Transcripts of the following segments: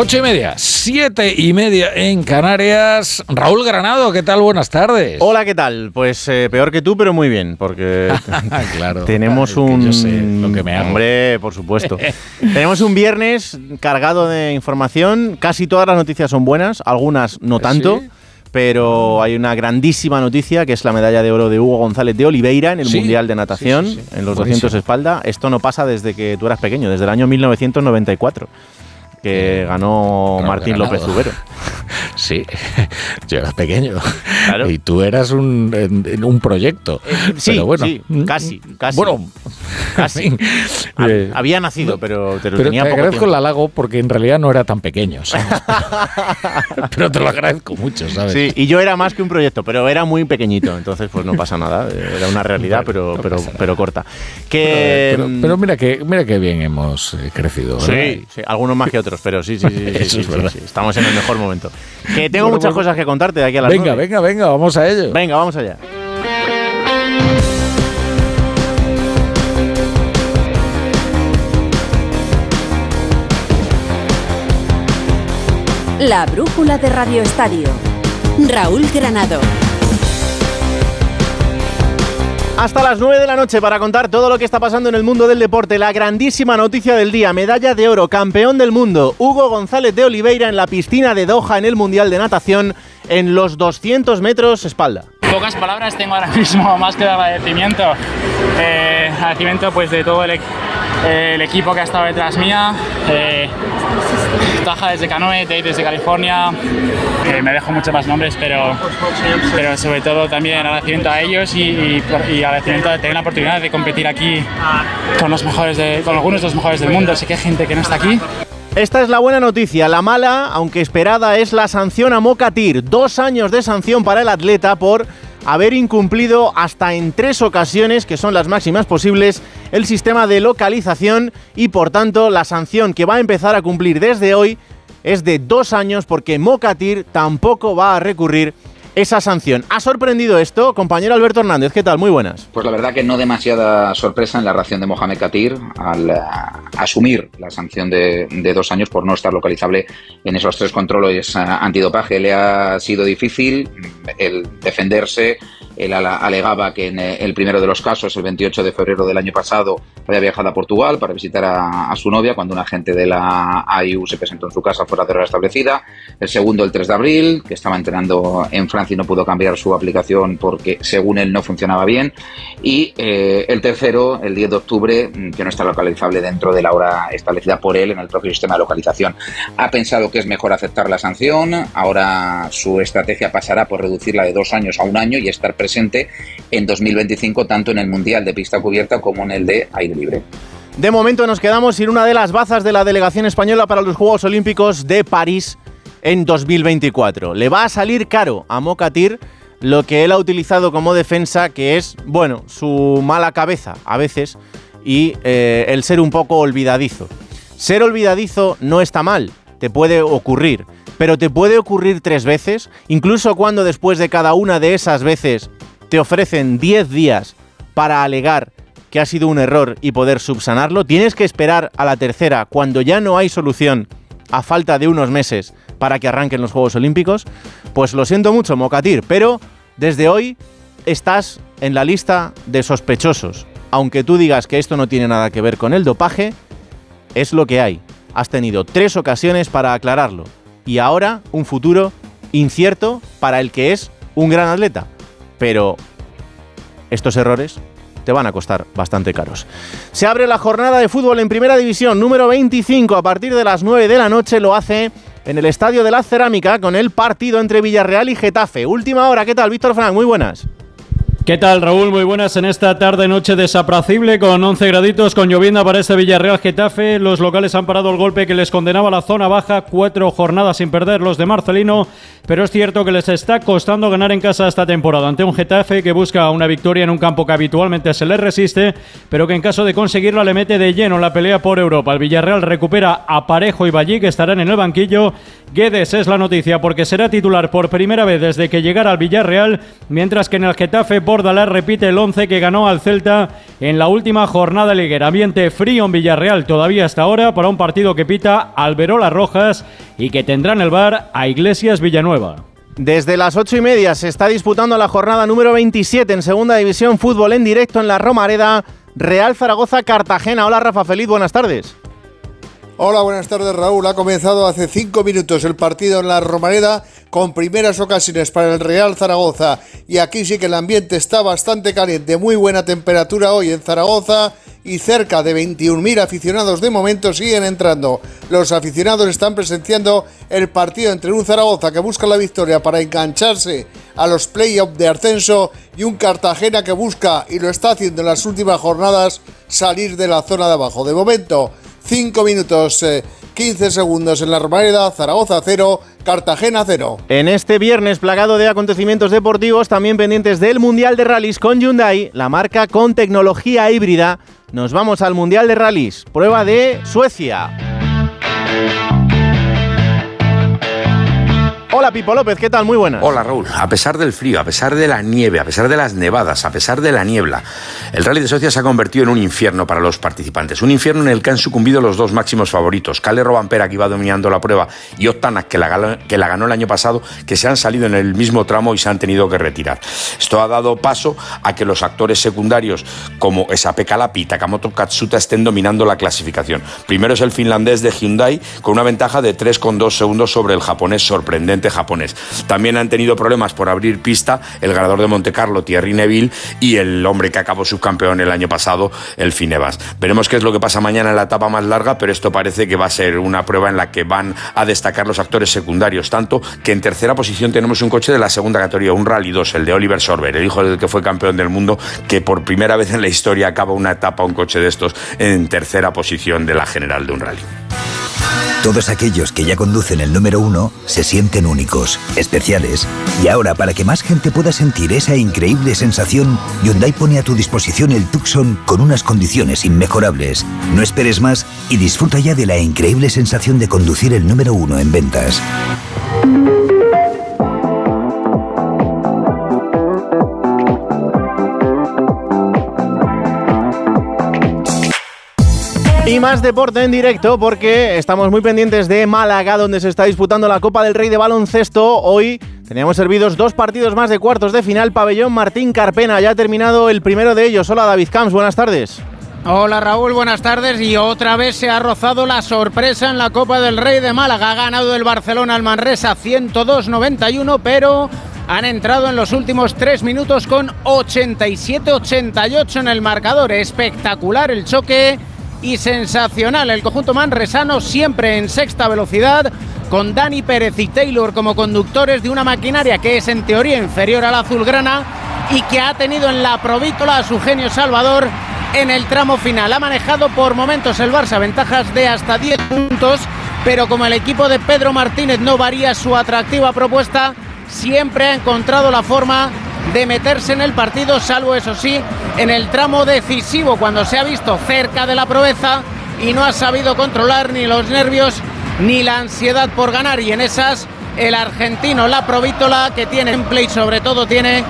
Ocho y media, siete y media en Canarias. Raúl Granado, ¿qué tal? Buenas tardes. Hola, ¿qué tal? Pues eh, peor que tú, pero muy bien, porque claro, tenemos claro, un... yo sé lo que me hago. Hombre, por supuesto. tenemos un viernes cargado de información. Casi todas las noticias son buenas, algunas no tanto. ¿Sí? Pero hay una grandísima noticia que es la medalla de oro de Hugo González de Oliveira en el Sí, Mundial de Natación, sí, sí, sí. en los Buenísimo. 200 espalda. Esto no pasa desde que tú eras pequeño, desde el año 1994, que ganó Raúl Martín. López Zubero. Sí, yo era pequeño. Claro. Y tú eras un, un proyecto. sí, Pero bueno, sí, casi, casi. Bueno, Casi. en fin, Ha- eh, Había nacido, pero, pero Pero tenía te poco agradezco tiempo. el halago porque en realidad no era tan pequeño. ¿sabes? pero te lo agradezco mucho, ¿sabes? Sí, y yo era más que un proyecto, pero era muy pequeñito, entonces pues no pasa nada, era una realidad, pero, no pero, pero corta. Que, Pero, mm, pero mira que mira que bien hemos eh, crecido. Sí, sí, algunos más que otros, pero sí, sí, sí, sí, Eso sí, es sí, verdad. sí, estamos en el mejor momento. Que tengo Bueno, muchas bueno. cosas que contarte de aquí a las Venga, venga, venga, vamos a ello. Venga, vamos allá. La brújula de Radio Estadio. Raúl Granado. Hasta las 9 de la noche para contar todo lo que está pasando en el mundo del deporte. La grandísima noticia del día, medalla de oro, campeón del mundo, Hugo González de Oliveira en la piscina de Doha en el Mundial de Natación en los 200 metros espalda. Pocas palabras tengo ahora mismo, más que de agradecimiento. Eh, agradecimiento pues de todo el, e- eh, el equipo que ha estado detrás mía. Eh, Taja desde Canoe, Dave desde California. Eh, me dejo muchos más nombres, pero, pero sobre todo también agradecimiento a ellos y, y, y agradecimiento de tener la oportunidad de competir aquí con, los mejores de- con algunos de los mejores del mundo. Sé que hay gente que no está aquí. Esta es la buena noticia. La mala, aunque esperada, es la sanción a Mokatir. Dos años de sanción para el atleta por haber incumplido hasta en tres ocasiones, que son las máximas posibles, el sistema de localización y por tanto la sanción que va a empezar a cumplir desde hoy es de dos años porque Mokatir tampoco va a recurrir esa sanción. ¿Ha sorprendido esto? Compañero Alberto Hernández, ¿qué tal? Muy buenas. Pues la verdad que no demasiada sorpresa en la reacción de Mohamed Katir al eh, asumir la sanción de, de dos años por no estar localizable en esos tres controles eh, antidopaje. Le ha sido difícil mm, el defenderse. Él alegaba que en eh, el primero de los casos, el 28 de febrero del año pasado, había viajado a Portugal para visitar a, a su novia cuando un agente de la AIU se presentó en su casa fuera de hora establecida. El segundo, el 3 de abril, que estaba entrenando en Francia y no pudo cambiar su aplicación porque, según él, no funcionaba bien. Y eh, el tercero, el 10 de octubre, mm, que no está localizable dentro de la hora establecida por él en el propio sistema de localización. Ha pensado que es mejor aceptar la sanción. Ahora su estrategia pasará por reducirla de dos años a un año y estar presente en 2025 tanto en el Mundial de pista cubierta como en el de aire libre. De momento nos quedamos sin una de las bazas de la delegación española para los Juegos Olímpicos de París en 2024. Le va a salir caro a Mokatir lo que él ha utilizado como defensa, que es, bueno, su mala cabeza a veces y eh, el ser un poco olvidadizo. Ser olvidadizo no está mal, te puede ocurrir, pero te puede ocurrir tres veces, incluso cuando después de cada una de esas veces te ofrecen 10 días para alegar que ha sido un error y poder subsanarlo, tienes que esperar a la tercera cuando ya no hay solución a falta de unos meses para que arranquen los Juegos Olímpicos, pues lo siento mucho, Mokatir, pero desde hoy estás en la lista de sospechosos. Aunque tú digas que esto no tiene nada que ver con el dopaje, es lo que hay. Has tenido tres ocasiones para aclararlo y ahora un futuro incierto para el que es un gran atleta. Pero estos errores te van a costar bastante caros. Se abre la jornada de fútbol en Primera División número 25 a partir de las 9 de la noche. Lo hace en el Estadio de la Cerámica con el partido entre Villarreal y Getafe. Última hora, ¿qué tal? Víctor Frank, muy buenas. ¿Qué tal, Raúl? Muy buenas en esta tarde-noche desapracible con 11 graditos, con llovienda para este Villarreal Getafe. Los locales han parado el golpe que les condenaba la zona baja, cuatro jornadas sin perder los de Marcelino, pero es cierto que les está costando ganar en casa esta temporada ante un Getafe que busca una victoria en un campo que habitualmente se le resiste, pero que en caso de conseguirla le mete de lleno en la pelea por Europa. El Villarreal recupera a Parejo y Ballí, que estarán en el banquillo. Guedes es la noticia porque será titular por primera vez desde que llegara al Villarreal, mientras que en el Getafe Bordalás repite el 11 que ganó al Celta en la última jornada liguera. Ambiente frío en Villarreal todavía hasta ahora para un partido que pita Alberola Rojas y que tendrá en el bar a Iglesias Villanueva. Desde las ocho y media se está disputando la jornada número 27 en Segunda División Fútbol en directo en la Romareda, Real Zaragoza Cartagena. Hola Rafa Feliz, buenas tardes. Hola, buenas tardes Raúl. Ha comenzado hace cinco minutos el partido en la Romareda con primeras ocasiones para el Real Zaragoza. Y aquí sí que el ambiente está bastante caliente, muy buena temperatura hoy en Zaragoza y cerca de 21.000 aficionados de momento siguen entrando. Los aficionados están presenciando el partido entre un Zaragoza que busca la victoria para engancharse a los playoffs de ascenso y un Cartagena que busca, y lo está haciendo en las últimas jornadas, salir de la zona de abajo. De momento, 5 minutos 15 eh, segundos en la Romareda, Zaragoza 0, Cartagena 0. En este viernes plagado de acontecimientos deportivos, también pendientes del Mundial de Rallys con Hyundai, la marca con tecnología híbrida. Nos vamos al Mundial de Rallys, prueba de Suecia. Hola Pipo López, ¿qué tal? Muy buenas. Hola Raúl. A pesar del frío, a pesar de la nieve, a pesar de las nevadas, a pesar de la niebla, el Rally de Suecia se ha convertido en un infierno para los participantes. Un infierno en el que han sucumbido los dos máximos favoritos, Kalle Robampera que iba dominando la prueba y Otanak que la, que la ganó el año pasado, que se han salido en el mismo tramo y se han tenido que retirar. Esto ha dado paso a que los actores secundarios como Esape Kalapi y Takamoto Katsuta estén dominando la clasificación. Primero es el finlandés de Hyundai con una ventaja de 3,2 segundos sobre el japonés sorprendente japonés. También han tenido problemas por abrir pista el ganador de Monte Carlo, Thierry Neville, y el hombre que acabó subcampeón el año pasado, el Finevas. Veremos qué es lo que pasa mañana en la etapa más larga, pero esto parece que va a ser una prueba en la que van a destacar los actores secundarios, tanto que en tercera posición tenemos un coche de la segunda categoría, un Rally 2, el de Oliver Sorber, el hijo del que fue campeón del mundo, que por primera vez en la historia acaba una etapa un coche de estos en tercera posición de la general de un rally. Todos aquellos que ya conducen el número uno se sienten especiales. Y ahora, para que más gente pueda sentir esa increíble sensación, Hyundai pone a tu disposición el Tucson con unas condiciones inmejorables. No esperes más y disfruta ya de la increíble sensación de conducir el número uno en ventas. Más deporte en directo porque estamos muy pendientes de Málaga, donde se está disputando la Copa del Rey de baloncesto. Hoy teníamos servidos dos partidos más de cuartos de final. Pabellón Martín Carpena, ya ha terminado el primero de ellos. Hola David Camps, buenas tardes. Hola Raúl, buenas tardes. Y otra vez se ha rozado la sorpresa en la Copa del Rey de Málaga. Ha ganado el Barcelona al Manresa 102-91, pero han entrado en los últimos tres minutos con 87-88 en el marcador. Espectacular el choque y sensacional. El conjunto manresano siempre en sexta velocidad, con Dani Pérez y Taylor como conductores de una maquinaria que es en teoría inferior a la azulgrana y que ha tenido en la provítola a su genio Salvador en el tramo final. Ha manejado por momentos el Barça ventajas de hasta 10 puntos, pero como el equipo de Pedro Martínez no varía su atractiva propuesta, siempre ha encontrado la forma de meterse en el partido, salvo eso sí, en el tramo decisivo, cuando se ha visto cerca de la proeza y no ha sabido controlar ni los nervios ni la ansiedad por ganar. Y en esas, el argentino, la Provítola, que tiene en play, sobre todo, tiene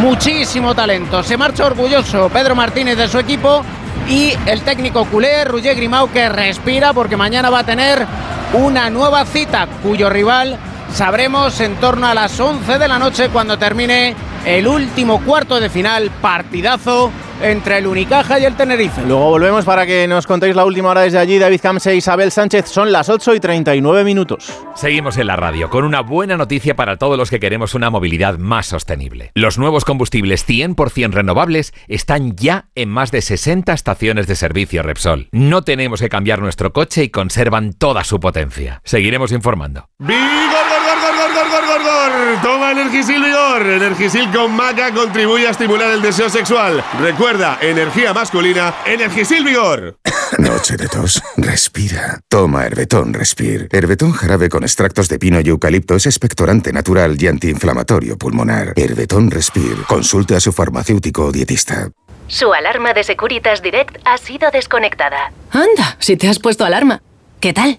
muchísimo talento. Se marcha orgulloso Pedro Martínez de su equipo y el técnico culé, Roger Grimau, que respira porque mañana va a tener una nueva cita cuyo rival sabremos en torno a las 11 de la noche cuando termine el último cuarto de final, partidazo entre el Unicaja y el Tenerife. Luego volvemos para que nos contéis la última hora desde allí. David Camse e Isabel Sánchez. Son las 8 y 39 minutos. Seguimos en la radio con una buena noticia para todos los que queremos una movilidad más sostenible. Los nuevos combustibles 100% renovables están ya en más de 60 estaciones de servicio Repsol. No tenemos que cambiar nuestro coche y conservan toda su potencia. Seguiremos informando. Toma Energisil Vigor. Energisil con maca contribuye a estimular el deseo sexual. Recuerda, energía masculina, Energisil Vigor. Noche de tos. Respira. Toma Herbetón Respir. Herbetón jarabe con extractos de pino y eucalipto es expectorante natural y antiinflamatorio pulmonar. Herbetón Respir. Consulte a su farmacéutico o dietista. Su alarma de Securitas Direct ha sido desconectada. Anda, si te has puesto alarma. ¿Qué tal?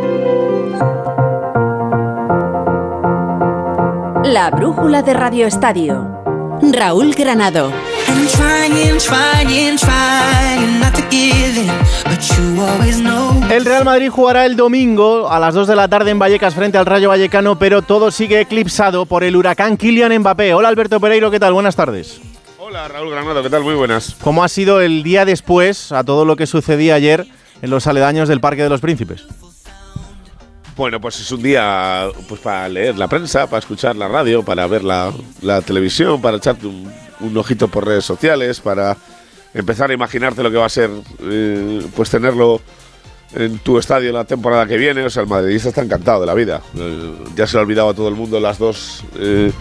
La brújula de Radio Estadio. Raúl Granado. El Real Madrid jugará el domingo a las 2 de la tarde en Vallecas frente al Rayo Vallecano, pero todo sigue eclipsado por el huracán Kylian Mbappé. Hola Alberto Pereiro, ¿qué tal? Buenas tardes. Hola Raúl Granado, ¿qué tal? Muy buenas. ¿Cómo ha sido el día después a todo lo que sucedía ayer en los aledaños del Parque de los Príncipes? Bueno, pues es un día pues para leer la prensa, para escuchar la radio, para ver la, la televisión, para echarte un, un ojito por redes sociales, para empezar a imaginarte lo que va a ser eh, pues tenerlo en tu estadio la temporada que viene. O sea, el madridista está encantado de la vida. Eh, ya se le ha olvidado a todo el mundo las dos eh,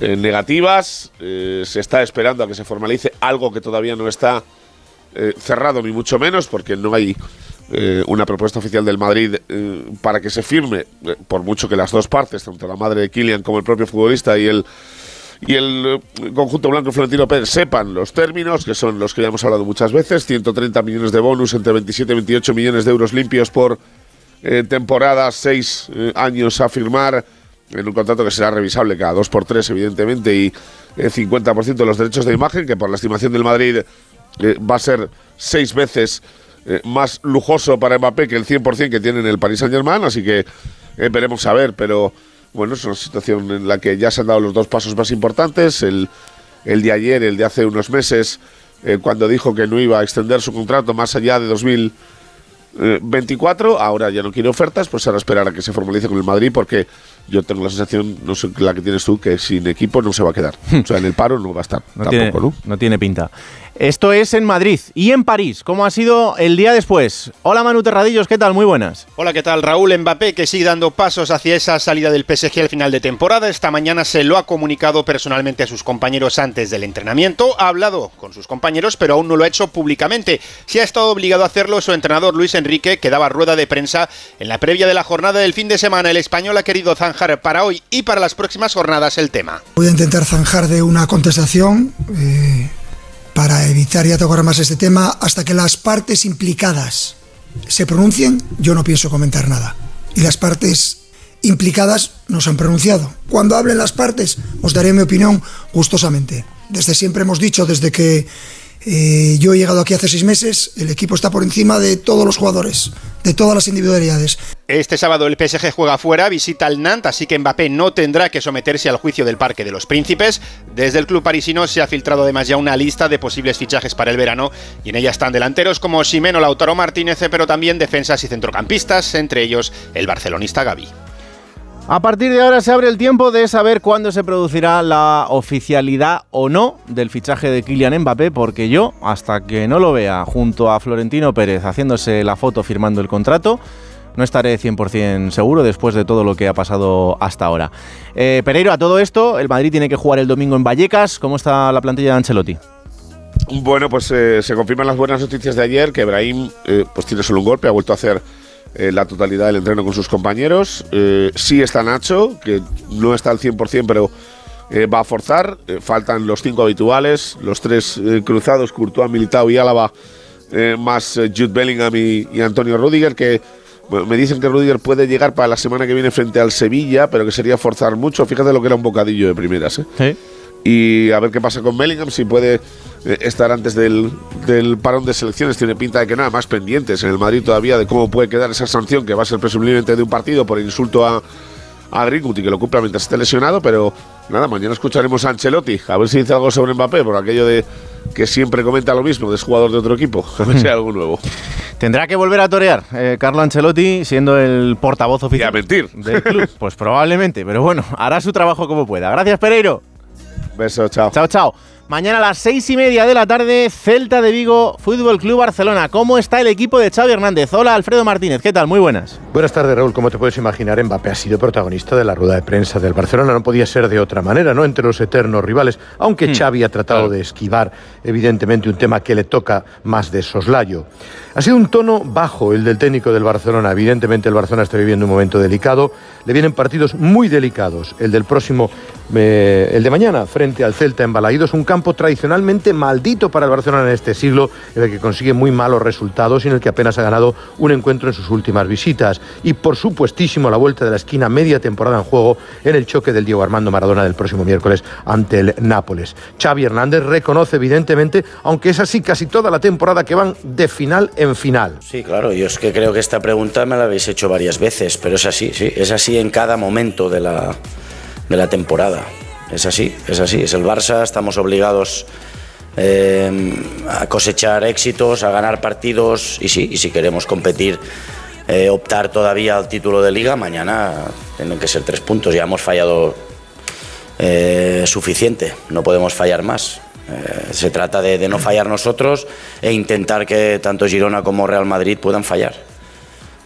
eh, negativas. Se está esperando a que se formalice algo que todavía no está cerrado, ni mucho menos, porque no hay eh, una propuesta oficial del Madrid eh, para que se firme, eh, por mucho que las dos partes, tanto la madre de Kylian como el propio futbolista y el y el eh, conjunto blanco Florentino Pérez sepan los términos, que son los que ya hemos hablado muchas veces, 130 millones de bonus entre 27 y 28 millones de euros limpios por eh, temporada, seis eh, años a firmar, en un contrato que será revisable cada dos por tres, evidentemente, y eh, 50% de los derechos de imagen, que por la estimación del Madrid va a ser seis veces eh, más lujoso para Mbappé que el 100% que tiene en el Paris Saint-Germain, así que eh, veremos a ver, pero bueno, es una situación en la que ya se han dado los dos pasos más importantes, el, el de ayer, el de hace unos meses, eh, cuando dijo que no iba a extender su contrato más allá de 2024, ahora ya no quiere ofertas, pues ahora esperar a que se formalice con el Madrid, porque yo tengo la sensación, no sé la que tienes tú, que sin equipo no se va a quedar. O sea, en el paro no va a estar. No, tampoco, tiene, ¿no? no tiene pinta. Esto es en Madrid y en París. ¿Cómo ha sido el día después? Hola Manu Terradillos, ¿qué tal? Muy buenas. Hola, ¿qué tal? Raúl Mbappé, que sigue dando pasos hacia esa salida del PSG al final de temporada. Esta mañana se lo ha comunicado personalmente a sus compañeros antes del entrenamiento. Ha hablado con sus compañeros, pero aún no lo ha hecho públicamente. Si ha estado obligado a hacerlo su entrenador Luis Enrique, que daba rueda de prensa en la previa de la jornada del fin de semana. El español ha querido zanjar para hoy y para las próximas jornadas el tema. Voy a intentar zanjar de una contestación eh, evitar ya tocar más este tema hasta que las partes implicadas se pronuncien. Yo no pienso comentar nada. Y las partes implicadas no se han pronunciado. Cuando hablen las partes, os daré mi opinión gustosamente. Desde siempre hemos dicho, desde que eh, yo he llegado aquí hace seis meses, el equipo está por encima de todos los jugadores, de todas las individualidades. Este sábado el PSG juega fuera, visita al Nantes, así que Mbappé no tendrá que someterse al juicio del Parque de los Príncipes. Desde el club parisino se ha filtrado además ya una lista de posibles fichajes para el verano y en ella están delanteros como Ximeno Lautaro Martínez, pero también defensas y centrocampistas, entre ellos el barcelonista Gavi. A partir de ahora se abre el tiempo de saber cuándo se producirá la oficialidad o no del fichaje de Kylian Mbappé, porque yo, hasta que no lo vea junto a Florentino Pérez haciéndose la foto firmando el contrato, no estaré 100% seguro después de todo lo que ha pasado hasta ahora. Eh, Pereiro, a todo esto, el Madrid tiene que jugar el domingo en Vallecas. ¿Cómo está la plantilla de Ancelotti? Bueno, pues eh, se confirman las buenas noticias de ayer, que Ibrahim eh, pues tiene solo un golpe, ha vuelto a hacer eh, la totalidad del entreno con sus compañeros. Eh, sí está Nacho, que no está al 100%, pero eh, va a forzar. Eh, faltan los cinco habituales, los tres eh, cruzados, Courtois, Militao y Álava, eh, más Jude Bellingham y, y Antonio Rudiger, que bueno, me dicen que Rudiger puede llegar para la semana que viene frente al Sevilla, pero que sería forzar mucho. Fíjate lo que era un bocadillo de primeras. ¿eh? y a ver qué pasa con Bellingham, si puede estar antes del, del parón de selecciones. Tiene pinta de que nada, más pendientes en el Madrid todavía de cómo puede quedar esa sanción que va a ser presumiblemente de un partido por insulto a, a Greenwood y que lo cumpla mientras esté lesionado. Pero nada, mañana escucharemos a Ancelotti, a ver si dice algo sobre Mbappé, por aquello de que siempre comenta lo mismo, es jugador de otro equipo, a ver si hay algo nuevo. Tendrá que volver a torear eh, Carlo Ancelotti siendo el portavoz oficial mentir. del club. Pues probablemente, pero bueno, hará su trabajo como pueda. Gracias, Pereiro. Beso, chao. Chao, chao. Mañana a las seis y media de la tarde, Celta de Vigo, Fútbol Club Barcelona. ¿Cómo está el equipo de Xavi Hernández? Hola, Alfredo Martínez. ¿Qué tal? Muy buenas. Buenas tardes, Raúl. Como te puedes imaginar, Mbappé ha sido protagonista de la rueda de prensa del Barcelona. No podía ser de otra manera, ¿no? Entre los eternos rivales. Aunque Hmm. Xavi ha tratado de esquivar, evidentemente, un tema que le toca más de soslayo. Ha sido un tono bajo el del técnico del Barcelona. Evidentemente, el Barcelona está viviendo un momento delicado. Le vienen partidos muy delicados. El del próximo, eh, el de mañana, frente al Celta en Balaídos, un campo tradicionalmente maldito para el Barcelona en este siglo, en el que consigue muy malos resultados y en el que apenas ha ganado un encuentro en sus últimas visitas. Y por supuestísimo, la vuelta de la esquina, media temporada en juego en el choque del Diego Armando Maradona del próximo miércoles ante el Nápoles. Xavi Hernández reconoce, evidentemente, aunque es así casi toda la temporada que van de final en final. Sí, claro, yo es que creo que esta pregunta me la habéis hecho varias veces, pero es así, sí, es así en cada momento de la, de la temporada. Es así, es así, es el Barça, estamos obligados eh, a cosechar éxitos, a ganar partidos y sí, y si queremos competir, eh, optar todavía al título de liga, mañana tienen que ser tres puntos, ya hemos fallado eh, suficiente, no podemos fallar más. Se trata de, de no fallar nosotros e intentar que tanto Girona como Real Madrid puedan fallar.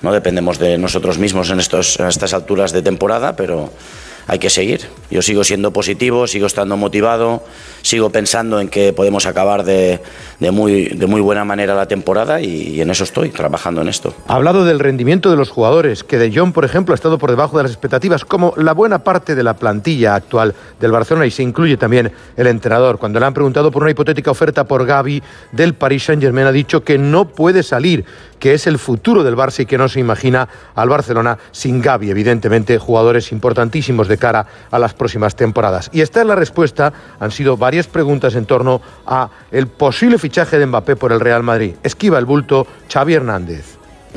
No dependemos de nosotros mismos en, estos, en estas alturas de temporada, pero hay que seguir. Yo sigo siendo positivo, sigo estando motivado, sigo pensando en que podemos acabar de, de muy, de muy buena manera la temporada y, y en eso estoy, trabajando en esto. Ha hablado del rendimiento de los jugadores, que De Jong, por ejemplo, ha estado por debajo de las expectativas, como la buena parte de la plantilla actual del Barcelona, y se incluye también el entrenador. Cuando le han preguntado por una hipotética oferta por Gaby del Paris Saint-Germain, ha dicho que no puede salir, que es el futuro del Barça y que no se imagina al Barcelona sin Gaby, evidentemente, jugadores importantísimos de cara a las próximas temporadas. Y esta es la respuesta. Han sido varias preguntas en torno a el posible fichaje de Mbappé por el Real Madrid. Esquiva el bulto Xavi Hernández.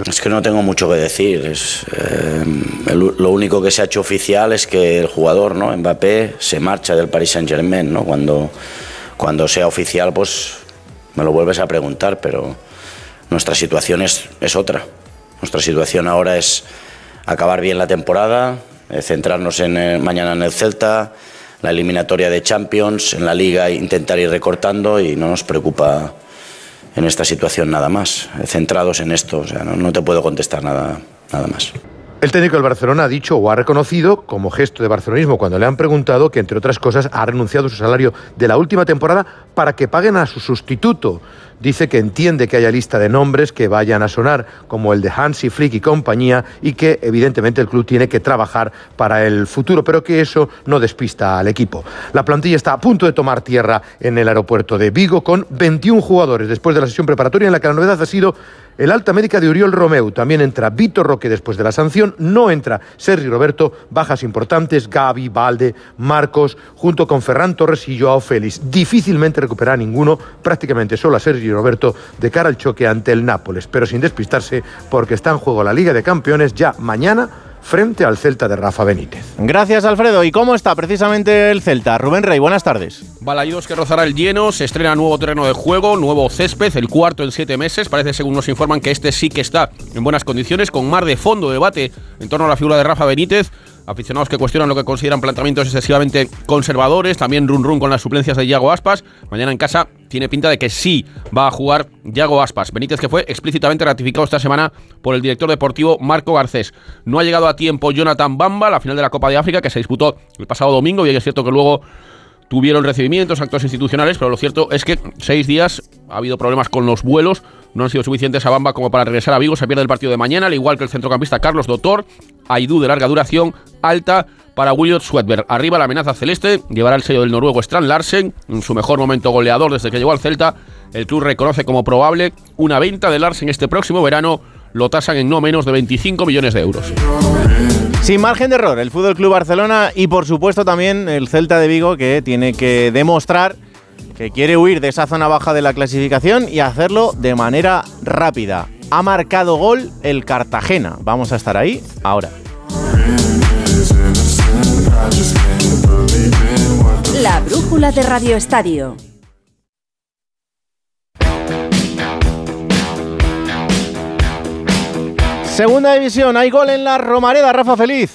Es que no tengo mucho que decir. Es, eh, el- lo único que se ha hecho oficial es que el jugador, ¿no? Mbappé, se marcha del Paris Saint Germain, ¿no? Cuando, cuando sea oficial, pues me lo vuelves a preguntar, pero nuestra situación es, es otra. Nuestra situación ahora es acabar bien la temporada, centrarnos en, eh, mañana en el Celta, la eliminatoria de Champions, en la Liga intentar ir recortando y no nos preocupa en esta situación nada más. Eh, Centrados en esto, o sea, no, no te puedo contestar nada, nada más. El técnico del Barcelona ha dicho o ha reconocido, como gesto de barcelonismo, cuando le han preguntado que, entre otras cosas, ha renunciado a su salario de la última temporada para que paguen a su sustituto. Dice que entiende que haya lista de nombres que vayan a sonar, como el de Hansi Flick y compañía, y que evidentemente el club tiene que trabajar para el futuro, pero que eso no despista al equipo. La plantilla está a punto de tomar tierra en el aeropuerto de Vigo con 21 jugadores después de la sesión preparatoria en la que la novedad ha sido el alta médica de Uriol Romeu. También entra Vitor Roque después de la sanción. No entra Sergi Roberto. Bajas importantes, Gaby, Valde, Marcos, junto con Ferran Torres y Joao Félix. Difícilmente recuperar ninguno, prácticamente solo a Sergi Roberto, de cara al choque ante el Nápoles. Pero sin despistarse, porque está en juego la Liga de Campeones ya mañana frente al Celta de Rafa Benítez. Gracias, Alfredo. ¿Y cómo está precisamente el Celta? Rubén Rey, buenas tardes. Balaídos que rozará el lleno, se estrena nuevo terreno de juego, nuevo césped, el cuarto en siete meses. Parece, según nos informan, que este sí que está en buenas condiciones, con mar de fondo debate en torno a la figura de Rafa Benítez. Aficionados que cuestionan lo que consideran planteamientos excesivamente conservadores. También run run con las suplencias de Yago Aspas. Mañana en casa tiene pinta de que sí va a jugar Yago Aspas. Benítez que fue explícitamente ratificado esta semana por el director deportivo Marco Garcés. No ha llegado a tiempo Jonathan Bamba, la final de la Copa de África que se disputó el pasado domingo y es cierto que luego tuvieron recibimientos, actos institucionales, pero lo cierto es que seis días ha habido problemas con los vuelos, no han sido suficientes a Bamba como para regresar a Vigo, se pierde el partido de mañana, al igual que el centrocampista Carlos Doctor, Aidú de larga duración, alta para William Swedberg. Arriba la amenaza celeste, llevará el sello del noruego Strand Larsen, en su mejor momento goleador desde que llegó al Celta. El club reconoce como probable una venta de Larsen este próximo verano, lo tasan en no menos de 25 millones de euros. Sin margen de error, el Fútbol Club Barcelona y por supuesto también el Celta de Vigo que tiene que demostrar que quiere huir de esa zona baja de la clasificación y hacerlo de manera rápida. Ha marcado gol el Cartagena. Vamos a estar ahí ahora. La brújula de Radio Estadio. Segunda división, hay gol en la Romareda, Rafa Feliz.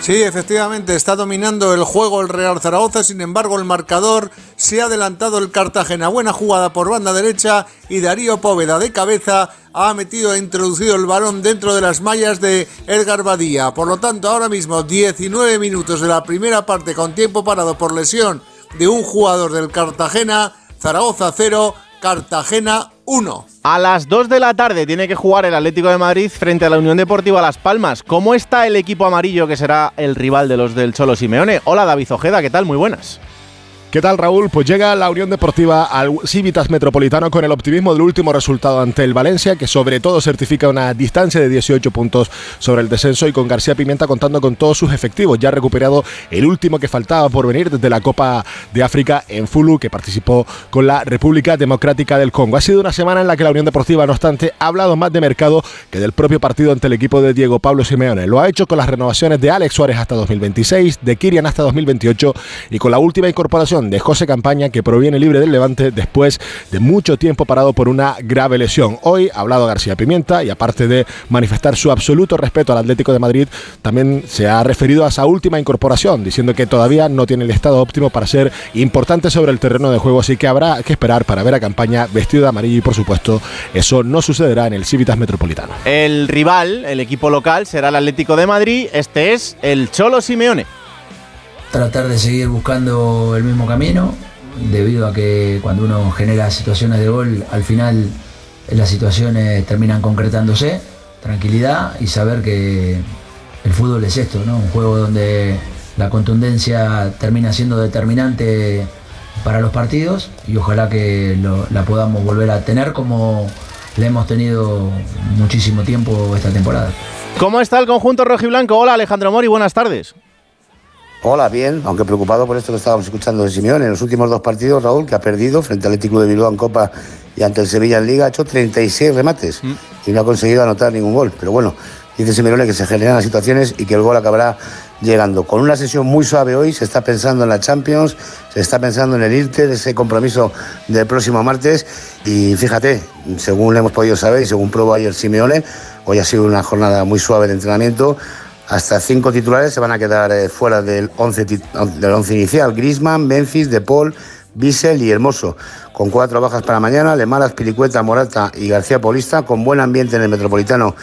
Sí, efectivamente, está dominando el juego el Real Zaragoza, sin embargo el marcador se ha adelantado el Cartagena. Buena jugada por banda derecha y Darío Póveda de cabeza ha metido e introducido el balón dentro de las mallas de Edgar Badía. Por lo tanto, ahora mismo 19 minutos de la primera parte con tiempo parado por lesión de un jugador del Cartagena, Zaragoza 0, Cartagena 1. A las 2 de la tarde tiene que jugar el Atlético de Madrid frente a la Unión Deportiva Las Palmas. ¿Cómo está el equipo amarillo que será el rival de los del Cholo Simeone? Hola David Ojeda, ¿qué tal? Muy buenas. ¿Qué tal Raúl? Pues llega la Unión Deportiva al Civitas Metropolitano con el optimismo del último resultado ante el Valencia, que sobre todo certifica una distancia de 18 puntos sobre el descenso y con García Pimienta contando con todos sus efectivos. Ya ha recuperado el último que faltaba por venir desde la Copa de África en Fulu, que participó con la República Democrática del Congo. Ha sido una semana en la que la Unión Deportiva, no obstante, ha hablado más de mercado que del propio partido ante el equipo de Diego Pablo Simeone. Lo ha hecho con las renovaciones de Alex Suárez hasta 2026, de Kirian hasta 2028 y con la última incorporación de José Campaña, que proviene libre del Levante después de mucho tiempo parado por una grave lesión. Hoy ha hablado García Pimienta y aparte de manifestar su absoluto respeto al Atlético de Madrid, también se ha referido a esa última incorporación, diciendo que todavía no tiene el estado óptimo para ser importante sobre el terreno de juego, así que habrá que esperar para ver a Campaña vestido de amarillo y por supuesto eso no sucederá en el Civitas Metropolitano. El rival, el equipo local, será el Atlético de Madrid, este es el Cholo Simeone tratar de seguir buscando el mismo camino, debido a que cuando uno genera situaciones de gol, al final las situaciones terminan concretándose, tranquilidad y saber que el fútbol es esto, ¿no? Un juego donde la contundencia termina siendo determinante para los partidos y ojalá que la podamos volver a tener como la hemos tenido muchísimo tiempo esta temporada. ¿Cómo está el conjunto rojiblanco? Hola Alejandro Mori, buenas tardes. Hola, bien, aunque preocupado por esto que estábamos escuchando de Simeone. En los últimos dos partidos, Raúl, que ha perdido frente al Atlético de Bilbao en Copa y ante el Sevilla en Liga, ha hecho 36 remates mm. y no ha conseguido anotar ningún gol. Pero bueno, dice Simeone que se generan las situaciones y que el gol acabará llegando. Con una sesión muy suave hoy, se está pensando en la Champions, se está pensando en el IRTE de ese compromiso del próximo martes. Y fíjate, según le hemos podido saber y según probó ayer Simeone, hoy ha sido una jornada muy suave de entrenamiento hasta cinco titulares se van a quedar eh, fuera del once, del once inicial. Grisman, Memphis, De Paul, Bissell y Hermoso. Con cuatro bajas para mañana, Lemaras, Pilicueta, Morata y García Polista, con buen ambiente en el Metropolitano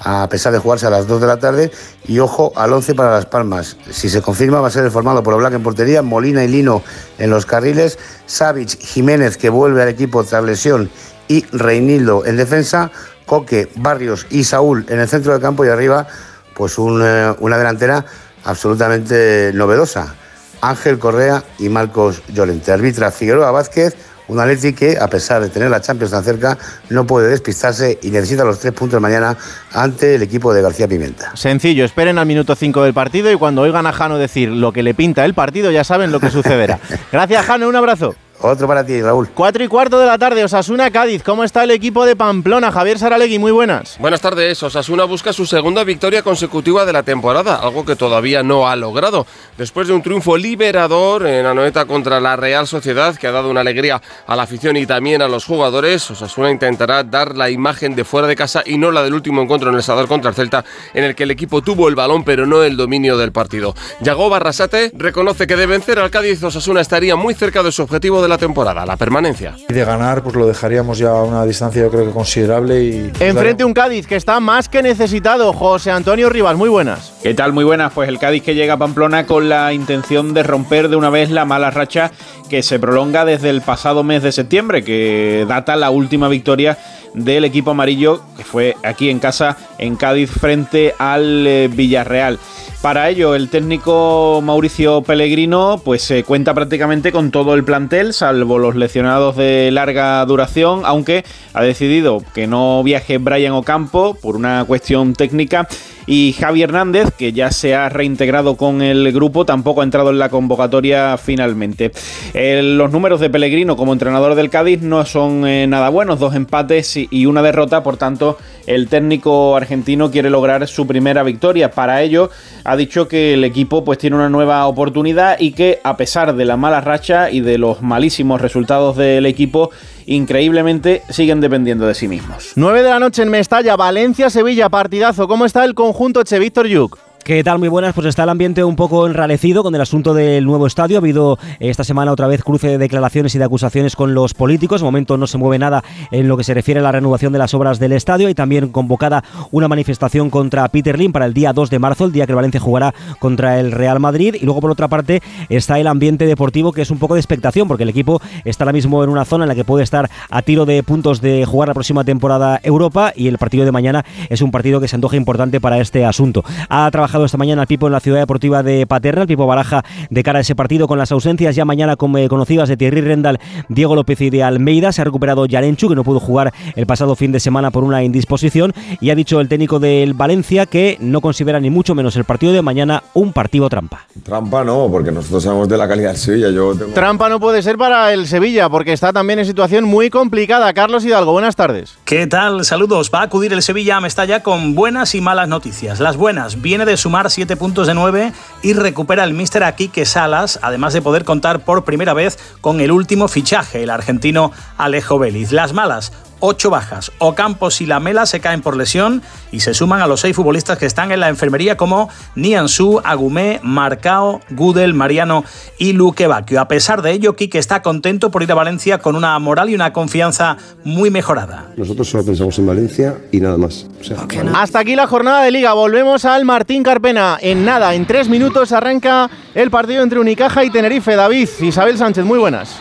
a pesar de jugarse a las 2 de la tarde. Y ojo al 11 para Las Palmas. Si se confirma, va a ser formado por Oblak en portería, Molina y Lino en los carriles, Savic, Jiménez, que vuelve al equipo tras lesión, y Reinildo en defensa, Coque, Barrios y Saúl en el centro del campo y arriba pues una, delantera absolutamente novedosa. Ángel Correa y Marcos Llorente. Arbitra Figueroa Vázquez, un Atleti que, a pesar de tener la Champions tan cerca, no puede despistarse y necesita los tres puntos mañana ante el equipo de García Pimenta. Sencillo, esperen al minuto 5 del partido y cuando oigan a Jano decir lo que le pinta el partido ya saben lo que sucederá. Gracias Jano, un abrazo. Otro para ti, Raúl. Cuatro y cuarto de la tarde, Osasuna Cádiz. ¿Cómo está el equipo de Pamplona? Javier Saralegui, muy buenas. Buenas tardes. Osasuna busca su segunda victoria consecutiva de la temporada, algo que todavía no ha logrado. Después de un triunfo liberador en Anoeta contra la Real Sociedad, que ha dado una alegría a la afición y también a los jugadores, Osasuna intentará dar la imagen de fuera de casa y no la del último encuentro en el Sadar contra el Celta, en el que el equipo tuvo el balón pero no el dominio del partido. Yago Barrasate reconoce que de vencer al Cádiz, Osasuna estaría muy cerca de su objetivo de la temporada, la permanencia. Y de ganar, pues lo dejaríamos ya a una distancia yo creo que considerable y... Enfrente un Cádiz que está más que necesitado, José Antonio Rivas, muy buenas. ¿Qué tal? Muy buenas, pues el Cádiz que llega a Pamplona con la intención de romper de una vez la mala racha que se prolonga desde el pasado mes de septiembre, que data la última victoria del equipo amarillo, que fue aquí en casa en Cádiz frente al eh, Villarreal. Para ello, el técnico Mauricio Pellegrino pues se cuenta prácticamente con todo el plantel, salvo los lesionados de larga duración, aunque ha decidido que no viaje Brian Ocampo por una cuestión técnica y Javi Hernández, que ya se ha reintegrado con el grupo, tampoco ha entrado en la convocatoria finalmente. los números de Pellegrino como entrenador del Cádiz no son eh, nada buenos, dos empates y una derrota, por tanto el técnico argentino quiere lograr su primera victoria. Para ello ha dicho que el equipo pues tiene una nueva oportunidad y que a pesar de la mala racha y de los malísimos resultados del equipo, increíblemente siguen dependiendo de sí mismos. 9 de la noche en Mestalla, Valencia, Sevilla, partidazo. ¿Cómo está el conjunto Che Víctor Yuk? ¿Qué tal? Muy buenas. Pues está el ambiente un poco enrarecido con el asunto del nuevo estadio. Ha habido eh, esta semana otra vez cruce de declaraciones y de acusaciones con los políticos. De momento no se mueve nada en lo que se refiere a la renovación de las obras del estadio y también convocada una manifestación contra Peter Lim para el día 2 de marzo, el día que el Valencia jugará contra el Real Madrid. Y luego por otra parte está el ambiente deportivo que es un poco de expectación porque el equipo está ahora mismo en una zona en la que puede estar a tiro de puntos de jugar la próxima temporada Europa y el partido de mañana es un partido que se antoja importante para este asunto. Ha trabajado esta mañana el Pipo en la ciudad deportiva de Paterna. El Pipo baraja de cara a ese partido con las ausencias ya mañana como eh, conocidas de Thierry Rendal, Diego López y de Almeida. Se ha recuperado Yarenchu, que no pudo jugar el pasado fin de semana por una indisposición. Y ha dicho el técnico del Valencia que no considera ni mucho menos el partido de mañana un partido trampa. Trampa no, porque nosotros sabemos de la calidad del Sevilla. Yo tengo... Trampa no puede ser para el Sevilla, porque está también en situación muy complicada. Carlos Hidalgo, buenas tardes. ¿Qué tal? Saludos. Va a acudir el Sevilla a Mestalla con buenas y malas noticias. Las buenas, viene de sumar 7 puntos de 9 y recupera el míster Aquique Salas, además de poder contar por primera vez con el último fichaje, el argentino Alejo Vélez. Las malas, ocho bajas. Ocampos y Lamela se caen por lesión y se suman a los seis futbolistas que están en la enfermería como Nianzú, Agumé, Marcao, Gudel, Mariano y Luque Bacchio. A pesar de ello, Quique está contento por ir a Valencia con una moral y una confianza muy mejorada. Nosotros solo pensamos en Valencia y nada más. O sea, Hasta aquí la jornada de liga. Volvemos al Martín Carpena. En nada, en tres minutos arranca el partido entre Unicaja y Tenerife. David, Isabel Sánchez, muy buenas.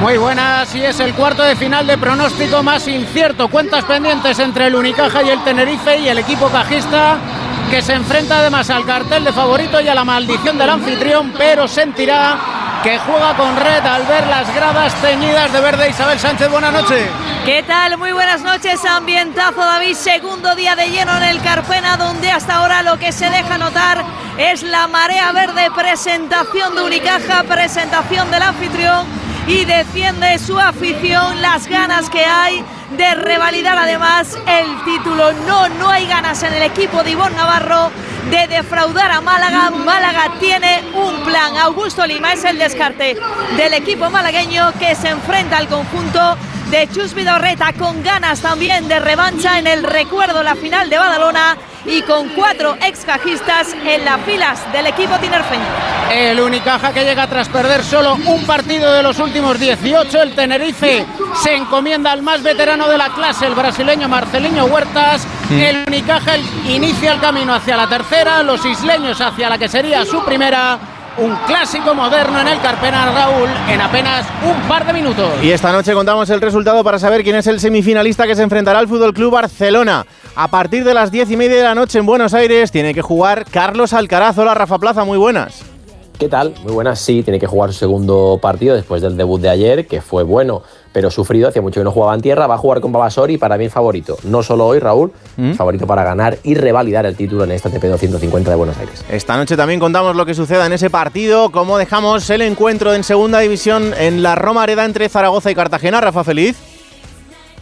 Muy buenas y es el cuarto de final de pronóstico más incierto. Cuentas pendientes entre el Unicaja y el Tenerife y el equipo cajista que se enfrenta además al cartel de favorito y a la maldición del anfitrión, pero sentirá que juega con red al ver las gradas teñidas de verde. Isabel Sánchez, buenas noches. ¿Qué tal? Muy buenas noches, ambientazo David, segundo día de lleno en el Carpena, donde hasta ahora lo que se deja notar es la marea verde, presentación de Unicaja, presentación del anfitrión y defiende su afición, las ganas que hay de revalidar además el título. No, no hay ganas en el equipo de Ivonne Navarro de defraudar a Málaga. Málaga tiene un plan. Augusto Lima es el descarte del equipo malagueño que se enfrenta al conjunto de Chus Vidorreta con ganas también de revancha en el recuerdo la final de Badalona y con cuatro excajistas en las filas del equipo tinerfeño. El Unicaja que llega tras perder solo un partido de los últimos 18. El Tenerife se encomienda al más veterano de la clase, el brasileño Marcelinho Huertas. El Unicaja inicia el camino hacia la tercera, los isleños hacia la que sería su primera. Un clásico moderno en el Carpena Raúl en apenas un par de minutos. Y esta noche contamos el resultado para saber quién es el semifinalista que se enfrentará al Fútbol Club Barcelona. A partir de las diez y media de la noche en Buenos Aires tiene que jugar Carlos Alcaraz. Hola Rafa Plaza, muy buenas. ¿Qué tal? Muy buenas, sí, tiene que jugar su segundo partido después del debut de ayer, que fue bueno, pero sufrido, hacía mucho que no jugaba en tierra, va a jugar con Babasori y para mí favorito. No solo hoy, Raúl, favorito para ganar y revalidar el título en esta TP 250 de Buenos Aires. Esta noche también contamos lo que suceda en ese partido, cómo dejamos el encuentro en segunda división en la Roma Areda entre Zaragoza y Cartagena. Rafa Feliz.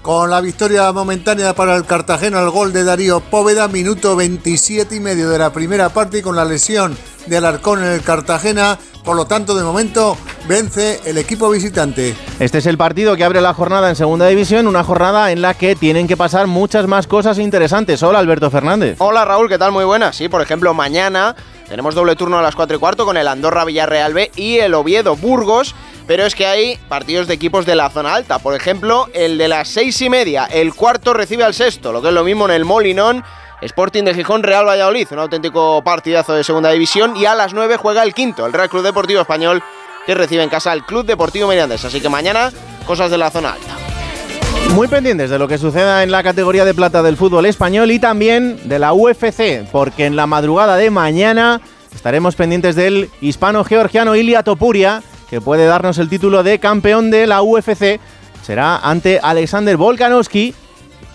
Con la victoria momentánea para el Cartagena, el gol de Darío Póveda, minuto 27 y medio de la primera parte y con la lesión de Alarcón en el Cartagena. Por lo tanto, de momento vence el equipo visitante. Este es el partido que abre la jornada en segunda división, una jornada en la que tienen que pasar muchas más cosas interesantes. Hola Alberto Fernández. Hola Raúl, ¿qué tal? Muy buenas. Sí, por ejemplo, mañana tenemos doble turno a las 4 y cuarto con el Andorra Villarreal B y el Oviedo Burgos. Pero es que hay partidos de equipos de la zona alta. Por ejemplo, el de las seis y media. El cuarto recibe al sexto, lo que es lo mismo en el Molinón. Sporting de Gijón, Real Valladolid, un auténtico partidazo de segunda división. Y a las 9 juega el quinto, el Real Club Deportivo Español, que recibe en casa al Club Deportivo Mirandés. Así que mañana, cosas de la zona alta. Muy pendientes de lo que suceda en la categoría de plata del fútbol español y también de la UFC, porque en la madrugada de mañana estaremos pendientes del hispano-georgiano Ilia Topuria, que puede darnos el título de campeón de la UFC. Será ante Alexander Volkanovski.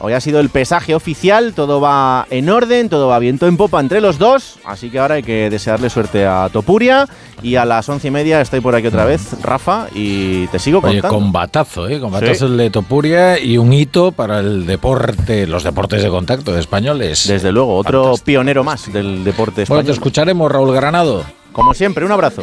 Hoy ha sido el pesaje oficial, todo va en orden, todo va viento en popa entre los dos, así que ahora hay que desearle suerte a Topuria y a las once y media estoy por aquí otra vez, Rafa, y te sigo Oye, contando. combatazo, ¿eh? Combatazo Sí. el de Topuria y un hito para el deporte, los deportes de contacto españoles. Desde luego, otro pionero más del deporte Bueno, español. te escucharemos, Raúl Granado. Como siempre, un abrazo.